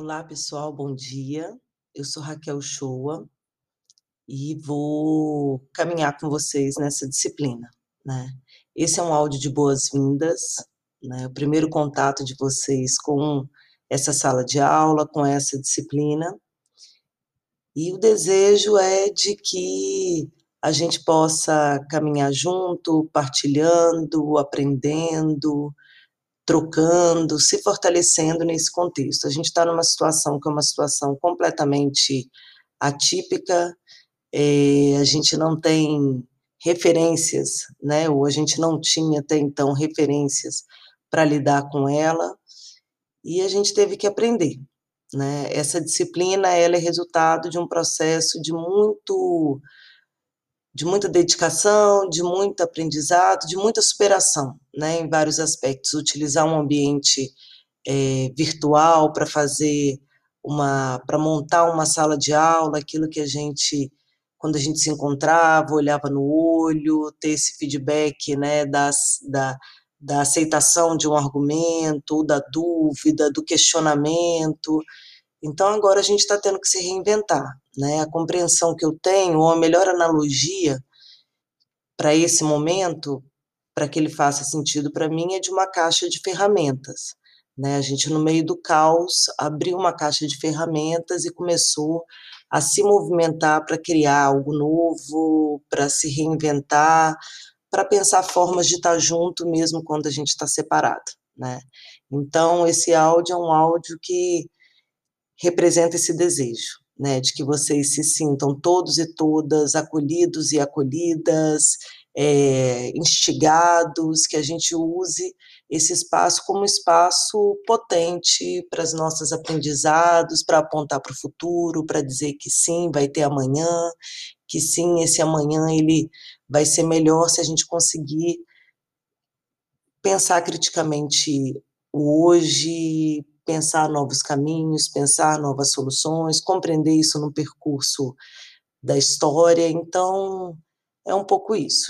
Olá pessoal, bom dia. Eu sou Raquel Shoa e vou caminhar com vocês nessa disciplina, né. Esse é um áudio de boas-vindas, né, o primeiro contato de vocês com essa sala de aula, com essa disciplina. E o desejo é de que a gente possa caminhar junto, partilhando, aprendendo, trocando, se fortalecendo nesse contexto. A gente está numa situação que é uma situação completamente atípica, eh, a gente não tem referências, né, ou a gente não tinha até então referências para lidar com ela, e a gente teve que aprender, né. Essa disciplina ela é resultado de um processo de muito de muita dedicação, de muito aprendizado, de muita superação, né, em vários aspectos. Utilizar um ambiente, eh, virtual para fazer uma para montar uma sala de aula, aquilo que a gente quando a gente se encontrava, olhava no olho, ter esse feedback, né, das da da aceitação de um argumento, da dúvida, do questionamento. Então agora a gente está tendo que se reinventar, né, a compreensão que eu tenho, ou a melhor analogia para esse momento, para que ele faça sentido para mim, é de uma caixa de ferramentas, né, a gente no meio do caos, abriu uma caixa de ferramentas e começou a se movimentar para criar algo novo, para se reinventar, para pensar formas de estar junto mesmo quando a gente está separado, né. Então esse áudio é um áudio que representa esse desejo, né, de que vocês se sintam todos e todas acolhidos e acolhidas, eh, instigados, que a gente use esse espaço como espaço potente para as nossas aprendizados, para apontar para o futuro, para dizer que sim, vai ter amanhã, que sim, esse amanhã ele vai ser melhor se a gente conseguir pensar criticamente hoje, pensar novos caminhos, pensar novas soluções, compreender isso no percurso da história, então é um pouco isso.